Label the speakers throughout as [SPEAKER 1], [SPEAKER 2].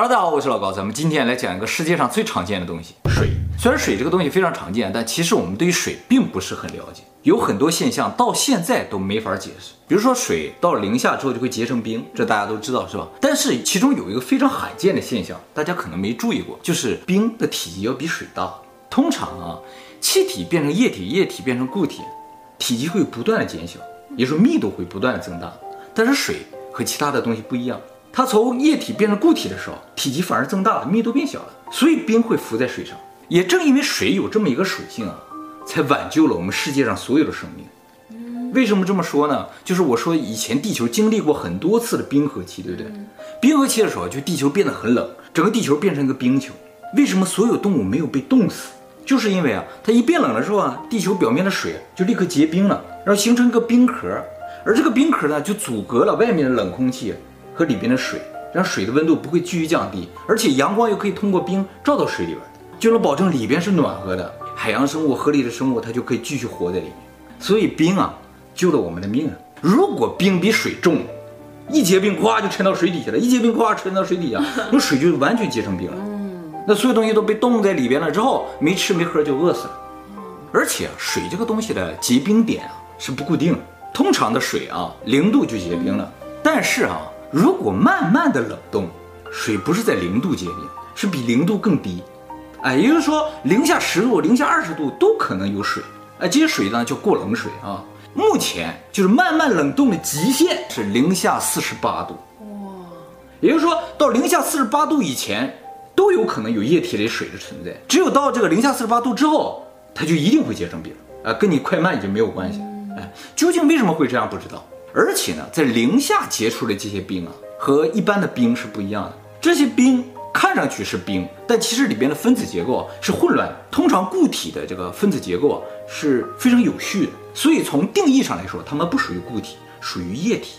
[SPEAKER 1] 哈喽，大家好，我是老高，咱们今天来讲一个世界上最常见的东西——水。虽然水这个东西非常常见，但其实我们对于水并不是很了解，有很多现象到现在都没法解释。比如说，水到了零下之后就会结成冰，这大家都知道是吧？但是其中有一个非常罕见的现象，大家可能没注意过，就是冰的体积要比水大。通常啊，气体变成液体，液体变成固体，体积会不断的减小，也就是密度会不断的增大。但是水和其他的东西不一样。它从液体变成固体的时候，体积反而增大了，密度变小了，所以冰会浮在水上。也正因为水有这么一个属性啊，才挽救了我们世界上所有的生命。为什么这么说呢？就是我说以前地球经历过很多次的冰河期，对不对？冰河期的时候，就地球变得很冷，整个地球变成一个冰球。为什么所有动物没有被冻死？就是因为啊，它一变冷的时候啊，地球表面的水就立刻结冰了，然后形成一个冰壳，而这个冰壳呢，就阻隔了外面的冷空气。和里边的水，让水的温度不会继续降低，而且阳光又可以通过冰照到水里边，就能保证里边是暖和的。海洋生物、河里的生物，它就可以继续活在里面。所以冰啊，救了我们的命啊！如果冰比水重，一结冰咵就沉到水底下了，一结冰咵沉到水底下，那水就完全结成冰了。那所有东西都被冻在里边了之后，没吃没喝就饿死了。而且水这个东西的结冰点啊是不固定的，通常的水啊零度就结冰了，但是啊。如果慢慢的冷冻，水不是在零度结冰，是比零度更低，哎，也就是说零下十度、零下二十度都可能有水，哎，这些水呢叫过冷水啊。目前就是慢慢冷冻的极限是零下四十八度，哇，也就是说到零下四十八度以前都有可能有液体类水的存在，只有到这个零下四十八度之后，它就一定会结成冰，啊，跟你快慢已经没有关系，哎，究竟为什么会这样不知道。而且呢，在零下结出的这些冰啊，和一般的冰是不一样的。这些冰看上去是冰，但其实里边的分子结构是混乱的。通常固体的这个分子结构啊是非常有序的，所以从定义上来说，它们不属于固体，属于液体。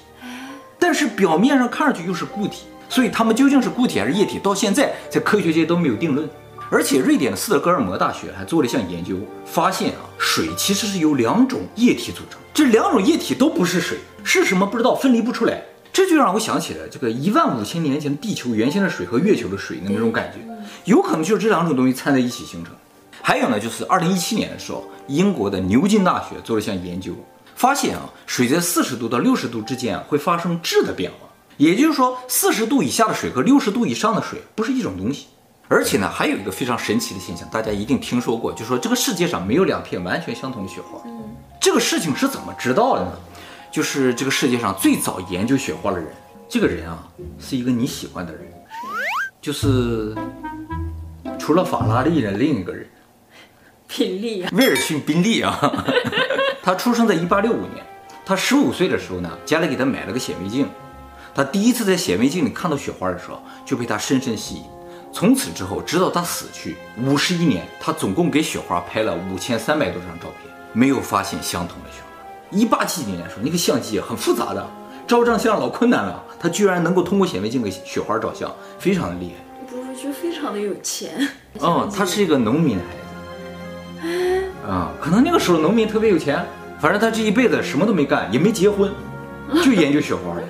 [SPEAKER 1] 但是表面上看上去又是固体，所以它们究竟是固体还是液体，到现在在科学界都没有定论。而且瑞典的斯德哥尔摩大学还做了一项研究，发现啊，水其实是由两种液体组成，这两种液体都不是水。是什么不知道，分离不出来，这就让我想起了这个一万五千年前地球原先的水和月球的水的那种感觉，有可能就是这两种东西掺在一起形成。还有呢，就是二零一七年的时候，英国的牛津大学做了一项研究，发现啊，水在四十度到六十度之间啊会发生质的变化，也就是说，四十度以下的水和六十度以上的水不是一种东西。而且呢，还有一个非常神奇的现象，大家一定听说过，就是说这个世界上没有两片完全相同的雪花。这个事情是怎么知道的呢？就是这个世界上最早研究雪花的人，这个人啊，是一个你喜欢的人，就是除了法拉利的另一个人，
[SPEAKER 2] 宾利啊，
[SPEAKER 1] 威尔逊宾利啊，他出生在一八六五年，他十五岁的时候呢，家里给他买了个显微镜，他第一次在显微镜里看到雪花的时候，就被他深深吸引，从此之后，直到他死去五十一年，他总共给雪花拍了五千三百多张照片，没有发现相同的雪花。一八七几年的时候，那个相机很复杂的，照张相老困难了，他居然能够通过显微镜给雪花照相，非常的厉害。
[SPEAKER 2] 不是就非常的有钱？
[SPEAKER 1] 哦，他是一个农民的孩子。啊、嗯，可能那个时候农民特别有钱，反正他这一辈子什么都没干，也没结婚，就研究雪花的，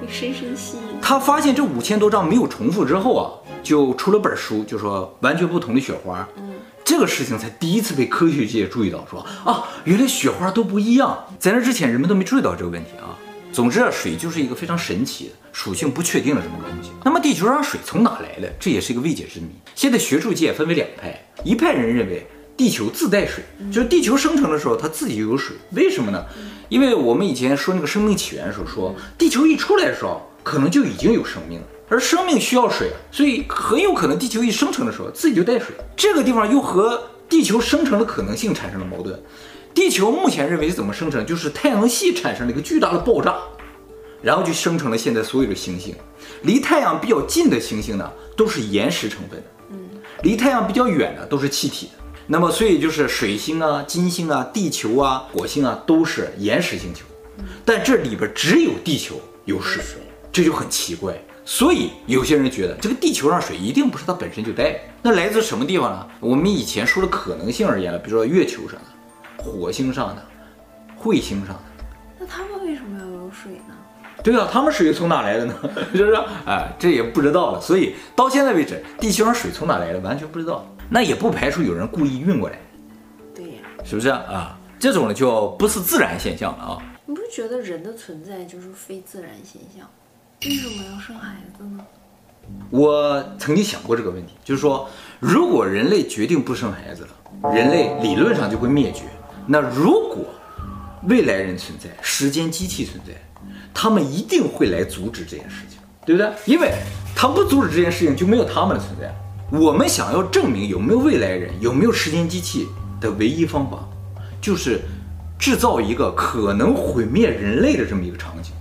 [SPEAKER 2] 被深深吸引。
[SPEAKER 1] 他发现这五千多张没有重复之后啊，就出了本书，就说完全不同的雪花。嗯。这个事情才第一次被科学界注意到，说啊，原来雪花都不一样。在那之前，人们都没注意到这个问题啊。总之啊，水就是一个非常神奇的、属性不确定的这么个东西。那么，地球上水从哪来的？这也是一个未解之谜。现在学术界分为两派，一派人认为地球自带水，就是地球生成的时候它自己就有水。为什么呢？因为我们以前说那个生命起源的时候说，地球一出来的时候可能就已经有生命了。而生命需要水，所以很有可能地球一生成的时候自己就带水。这个地方又和地球生成的可能性产生了矛盾。地球目前认为是怎么生成？就是太阳系产生了一个巨大的爆炸，然后就生成了现在所有的行星。离太阳比较近的行星呢，都是岩石成分的；离太阳比较远的都是气体的。那么，所以就是水星啊、金星啊、地球啊、火星啊，都是岩石星球。但这里边只有地球有水，这就很奇怪。所以有些人觉得这个地球上水一定不是它本身就带，那来自什么地方呢？我们以前说的可能性而言了，比如说月球上的、火星上的、彗星上的，
[SPEAKER 2] 那他们为什么要有水呢？
[SPEAKER 1] 对啊，他们水从哪来的呢？是不是？哎，这也不知道了。所以到现在为止，地球上水从哪来的完全不知道。那也不排除有人故意运过来，
[SPEAKER 2] 对呀，
[SPEAKER 1] 是不是啊？这种呢就不是自然现象了啊。
[SPEAKER 2] 你不觉得人的存在就是非自然现象？为什么要生孩子呢？
[SPEAKER 1] 我曾经想过这个问题，就是说，如果人类决定不生孩子了，人类理论上就会灭绝。那如果未来人存在，时间机器存在，他们一定会来阻止这件事情，对不对？因为他不阻止这件事情，就没有他们的存在。我们想要证明有没有未来人，有没有时间机器的唯一方法，就是制造一个可能毁灭人类的这么一个场景。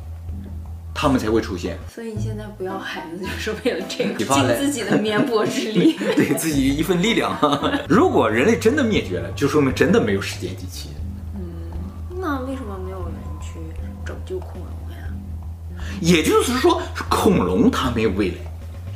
[SPEAKER 1] 他们才会出现，
[SPEAKER 2] 所以你现在不要孩子，就是为了这个，
[SPEAKER 1] 尽
[SPEAKER 2] 自己的绵薄之力，
[SPEAKER 1] 对自己一份力量。如果人类真的灭绝了，就说明真的没有时间机器。
[SPEAKER 2] 嗯，那为什么没有人去拯救恐龙呀？
[SPEAKER 1] 也就是说，恐龙它没有未来，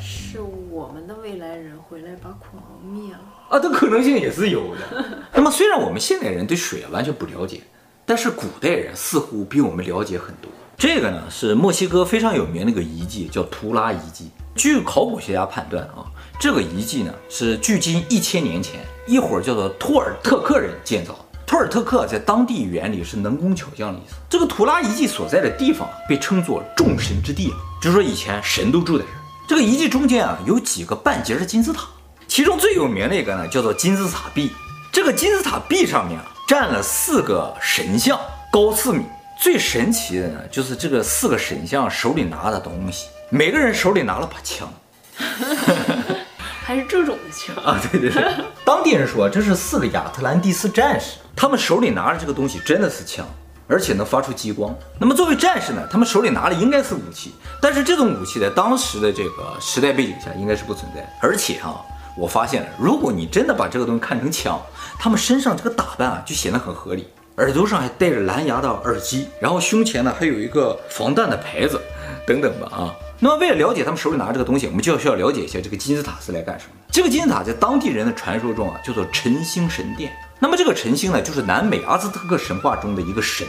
[SPEAKER 2] 是我们的未来人回来把恐龙灭了
[SPEAKER 1] 啊？这可能性也是有的。那么，虽然我们现代人对水完全不了解，但是古代人似乎比我们了解很多。这个呢是墨西哥非常有名的一个遗迹，叫图拉遗迹。据考古学家判断啊，这个遗迹呢是距今一千年前一伙叫做托尔特克人建造。托尔特克在当地语言里是能工巧匠的意思。这个图拉遗迹所在的地方被称作众神之地，就是说以前神都住在这儿。这个遗迹中间啊有几个半截的金字塔，其中最有名的一个呢叫做金字塔壁。这个金字塔壁上面啊站了四个神像，高四米。最神奇的呢，就是这个四个神像手里拿的东西，每个人手里拿了把枪
[SPEAKER 2] 还是这种的枪
[SPEAKER 1] 啊？对对对，当地人说这是四个亚特兰蒂斯战士，他们手里拿着这个东西真的是枪，而且能发出激光。那么作为战士呢，他们手里拿的应该是武器，但是这种武器在当时的这个时代背景下应该是不存在。而且哈、啊，我发现了，如果你真的把这个东西看成枪，他们身上这个打扮啊，就显得很合理。耳朵上还戴着蓝牙的耳机，然后胸前呢还有一个防弹的牌子，等等吧啊。那么为了了解他们手里拿这个东西，我们就要需要了解一下这个金字塔是来干什么的。这个金字塔在当地人的传说中啊叫做晨星神殿。那么这个晨星呢就是南美阿兹特克神话中的一个神，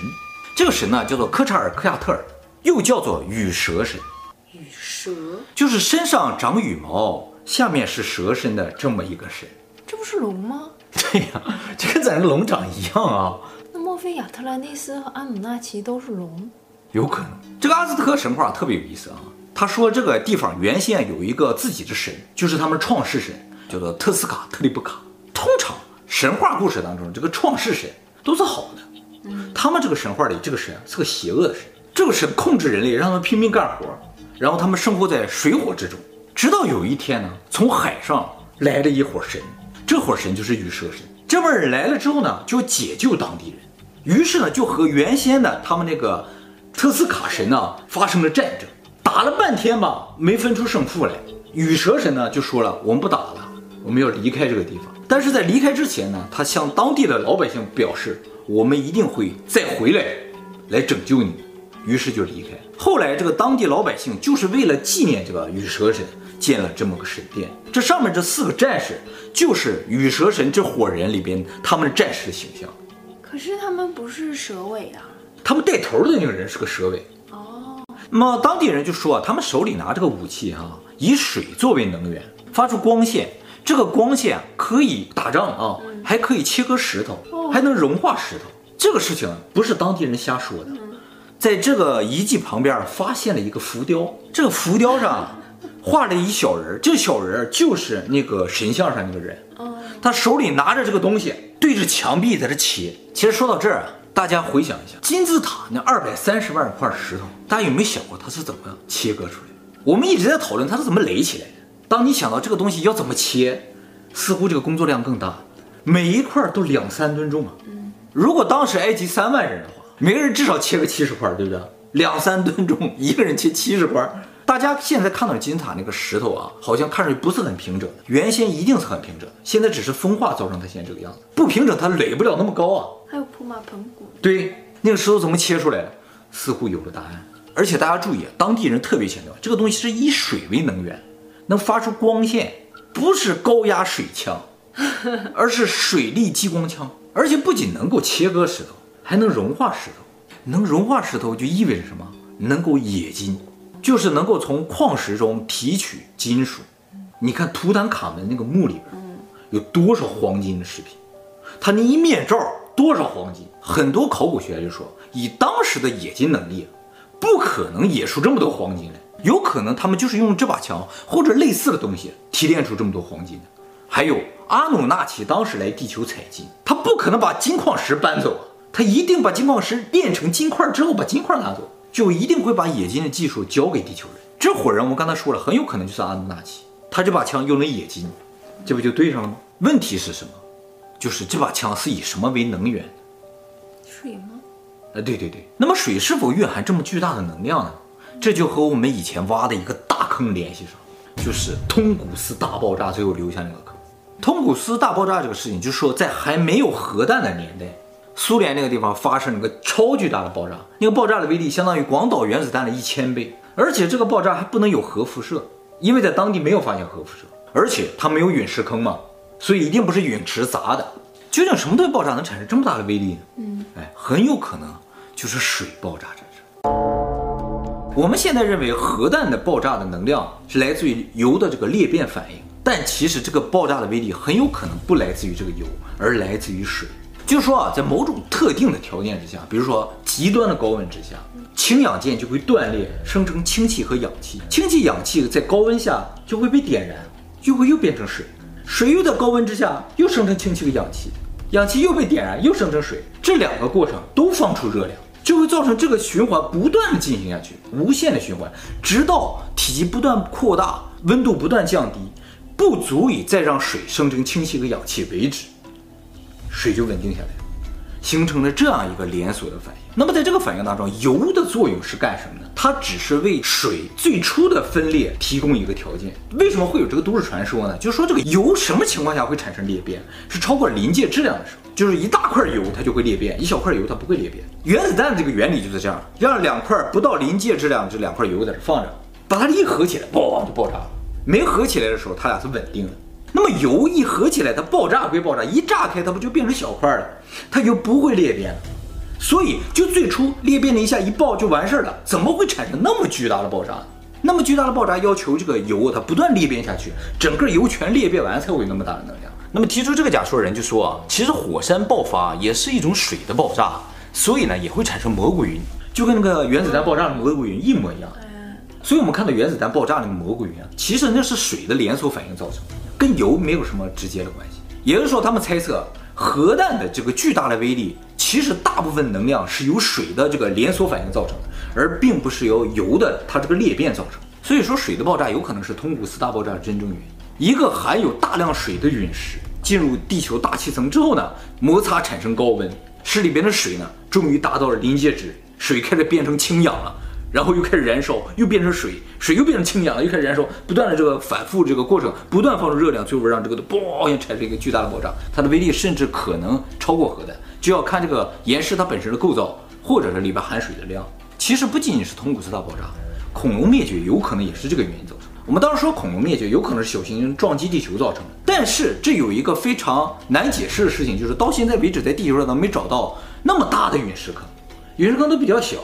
[SPEAKER 1] 这个神呢叫做科查尔克亚特尔，又叫做羽蛇神。
[SPEAKER 2] 羽蛇
[SPEAKER 1] 就是身上长羽毛，下面是蛇身的这么一个神。
[SPEAKER 2] 这不是龙吗？
[SPEAKER 1] 对呀，这跟咱这龙长一样啊。
[SPEAKER 2] 亚特兰蒂斯和阿努纳奇都是龙？
[SPEAKER 1] 有可能。这个阿兹特克神话特别有意思啊。他说这个地方原先有一个自己的神，就是他们创世神，叫做特斯卡特利布卡。通常神话故事当中，这个创世神都是好的。嗯，他们这个神话里这个神是个邪恶的神。这个神控制人类，让他们拼命干活，然后他们生活在水火之中。直到有一天呢，从海上来了一伙神，这伙神就是羽蛇神。这帮人来了之后呢，就解救当地人。于是呢，就和原先的他们那个特斯卡神呢发生了战争，打了半天吧，没分出胜负来。羽蛇神呢就说了：“我们不打了，我们要离开这个地方。”但是在离开之前呢，他向当地的老百姓表示：“我们一定会再回来，来拯救你。”于是就离开。后来这个当地老百姓就是为了纪念这个羽蛇神，建了这么个神殿。这上面这四个战士就是羽蛇神这伙人里边他们战士的形象。
[SPEAKER 2] 可是他们不是蛇尾啊，
[SPEAKER 1] 他们带头的那个人是个蛇尾。
[SPEAKER 2] 哦。
[SPEAKER 1] 那么当地人就说啊，他们手里拿这个武器哈、啊，以水作为能源，发出光线，这个光线可以打仗啊，还可以切割石头，还能融化石头。这个事情不是当地人瞎说的，在这个遗迹旁边发现了一个浮雕，这个浮雕上画了一小人，这个小人就是那个神像上那个人，他手里拿着这个东西。对着墙壁在这切。其实说到这儿啊，大家回想一下，金字塔那二百三十万块石头，大家有没有想过它是怎么切割出来的？我们一直在讨论它是怎么垒起来的。当你想到这个东西要怎么切，似乎这个工作量更大，每一块都两三吨重啊。如果当时埃及三万人的话，每个人至少切个七十块，对不对？两三吨重，一个人切七十块。大家现在看到金字塔那个石头啊，好像看上去不是很平整。原先一定是很平整，现在只是风化造成它现在这个样子。不平整，它垒不了那么高啊。
[SPEAKER 2] 还有普马盆骨。
[SPEAKER 1] 对，那个石头怎么切出来的？似乎有了答案。而且大家注意，当地人特别强调，这个东西是以水为能源，能发出光线，不是高压水枪，而是水力激光枪。而且不仅能够切割石头，还能融化石头。能融化石头就意味着什么？能够冶金，就是能够从矿石中提取金属。你看图坦卡门那个墓里边，有多少黄金的饰品？他那一面罩多少黄金？很多考古学家就说，以当时的冶金能力，不可能冶出这么多黄金来。有可能他们就是用这把枪或者类似的东西提炼出这么多黄金的。还有阿努纳奇当时来地球采金，他不可能把金矿石搬走，他一定把金矿石炼成金块之后把金块拿走，就一定会把冶金的技术交给地球人。这伙人我们刚才说了，很有可能就是阿努纳奇，他这把枪用了冶金，这不就对上了吗？问题是什么？就是这把枪是以什么为能源？
[SPEAKER 2] 水吗？
[SPEAKER 1] 啊，对对对。那么水是否蕴含这么巨大的能量呢？这就和我们以前挖的一个大坑联系上，就是通古斯大爆炸最后留下那个坑。通古斯大爆炸这个事情，就是说在还没有核弹的年代，苏联那个地方发生了一个超巨大的爆炸，那个爆炸的威力相当于广岛原子弹的一千倍，而且这个爆炸还不能有核辐射，因为在当地没有发现核辐射，而且它没有陨石坑嘛，所以一定不是陨石砸的。究竟什么东西爆炸能产生这么大的威力呢？嗯，哎，很有可能就是水爆炸产生。我们现在认为核弹的爆炸的能量是来自于铀的这个裂变反应，但其实这个爆炸的威力很有可能不来自于这个铀，而来自于水。就是说啊，在某种特定的条件之下，比如说极端的高温之下，氢氧键就会断裂，生成氢气和氧气。氢气、氧气在高温下就会被点燃，就会又变成水。水又在高温之下又生成氢气和氧气，氧气又被点燃，又生成水。这两个过程都放出热量。就会造成这个循环不断的进行下去，无限的循环，直到体积不断扩大，温度不断降低，不足以再让水生成氢气和氧气为止，水就稳定下来，形成了这样一个连锁的反应。那么在这个反应当中，铀的作用是干什么呢？它只是为水最初的分裂提供一个条件。为什么会有这个都市传说呢？就是说这个铀什么情况下会产生裂变？是超过临界质量的时候。就是一大块铀，它就会裂变；一小块铀，它不会裂变。原子弹的这个原理就是这样，让两块不到临界质量这两块铀在这放着，把它一合起来，嘣就爆炸了。没合起来的时候，它俩是稳定的。那么油一合起来，它爆炸归爆炸，一炸开，它不就变成小块了？它就不会裂变了。所以，就最初裂变了一下，一爆就完事儿了。怎么会产生那么巨大的爆炸？那么巨大的爆炸要求这个油它不断裂变下去，整个油全裂变完才会有那么大的能量。那么提出这个假说的人就说啊，其实火山爆发也是一种水的爆炸，所以呢也会产生蘑菇云，就跟那个原子弹爆炸的蘑菇云一模一样。所以我们看到原子弹爆炸那个蘑菇云啊，其实那是水的连锁反应造成的，跟油没有什么直接的关系。也就是说，他们猜测核弹的这个巨大的威力，其实大部分能量是由水的这个连锁反应造成的，而并不是由油的它这个裂变造成。所以说，水的爆炸有可能是通古斯大爆炸的真正原因。一个含有大量水的陨石进入地球大气层之后呢，摩擦产生高温，使里边的水呢终于达到了临界值，水开始变成氢氧了，然后又开始燃烧，又变成水，水又变成氢氧了，又开始燃烧，不断的这个反复这个过程，不断放出热量，最后让这个都嘣产生一个巨大的爆炸，它的威力甚至可能超过核弹，就要看这个岩石它本身的构造，或者是里边含水的量。其实不仅仅是通古斯大爆炸，恐龙灭绝有可能也是这个原因造成。我们当时说恐龙灭绝有可能是小行星撞击地球造成的，但是这有一个非常难解释的事情，就是到现在为止在地球上都没找到那么大的陨石坑，陨石坑都比较小，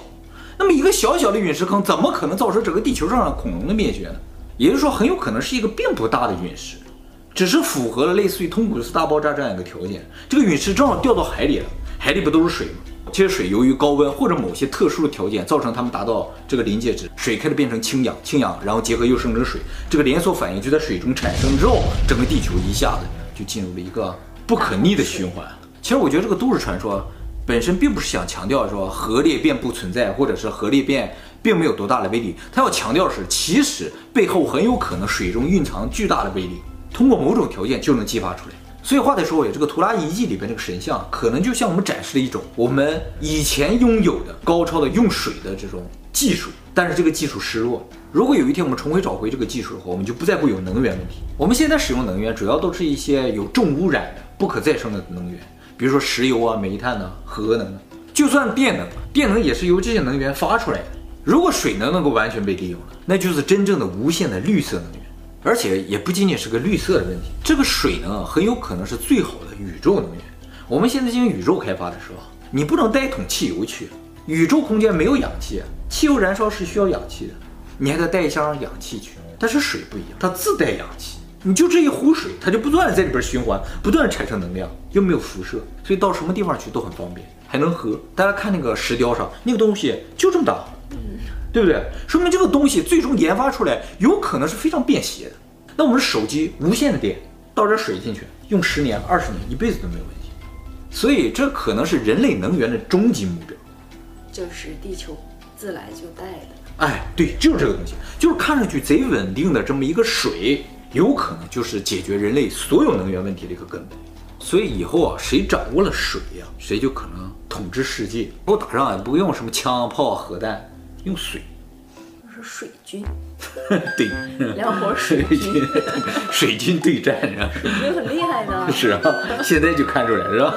[SPEAKER 1] 那么一个小小的陨石坑怎么可能造成整个地球上的恐龙的灭绝呢？也就是说，很有可能是一个并不大的陨石，只是符合了类似于通古斯大爆炸这样一个条件，这个陨石正好掉到海里了，海里不都是水吗？这些水由于高温或者某些特殊的条件，造成它们达到这个临界值，水开始变成氢氧，氢氧然后结合又生成水，这个连锁反应就在水中产生之后，整个地球一下子就进入了一个不可逆的循环。其实我觉得这个都市传说本身并不是想强调说核裂变不存在，或者是核裂变并没有多大的威力，它要强调是其实背后很有可能水中蕴藏巨大的威力，通过某种条件就能激发出来。所以话再说回，这个图拉遗迹里边这个神像，可能就向我们展示了一种我们以前拥有的高超的用水的这种技术，但是这个技术失落。如果有一天我们重回找回这个技术的话，我们就不再会有能源问题。我们现在使用能源主要都是一些有重污染的、不可再生的能源，比如说石油啊、煤炭呐、核能。就算电能，电能也是由这些能源发出来的。如果水能能够完全被利用了，那就是真正的无限的绿色能源。而且也不仅仅是个绿色的问题，这个水呢，很有可能是最好的宇宙能源。我们现在进行宇宙开发的时候，你不能带一桶汽油去，宇宙空间没有氧气，汽油燃烧是需要氧气的，你还得带一箱氧气去。但是水不一样，它自带氧气，你就这一壶水，它就不断的在里边循环，不断的产生能量，又没有辐射，所以到什么地方去都很方便，还能喝。大家看那个石雕上那个东西就这么大，嗯，对不对？说明这个东西最终研发出来有可能是非常便携的。那我们手机无线的电倒点水进去，用十年、二十年、一辈子都没有问题。所以这可能是人类能源的终极目标，
[SPEAKER 2] 就是地球自来就带的。
[SPEAKER 1] 哎，对，就是这个东西，就是看上去贼稳定的这么一个水，有可能就是解决人类所有能源问题的一个根本。所以以后啊，谁掌握了水呀、啊，谁就可能统治世界。不打仗也，不用什么枪炮核弹，用水。
[SPEAKER 2] 是水军。
[SPEAKER 1] 对，
[SPEAKER 2] 两伙 水军，
[SPEAKER 1] 水军对战是吧？
[SPEAKER 2] 水军很厉害的。
[SPEAKER 1] 是啊，现在就看出来是吧？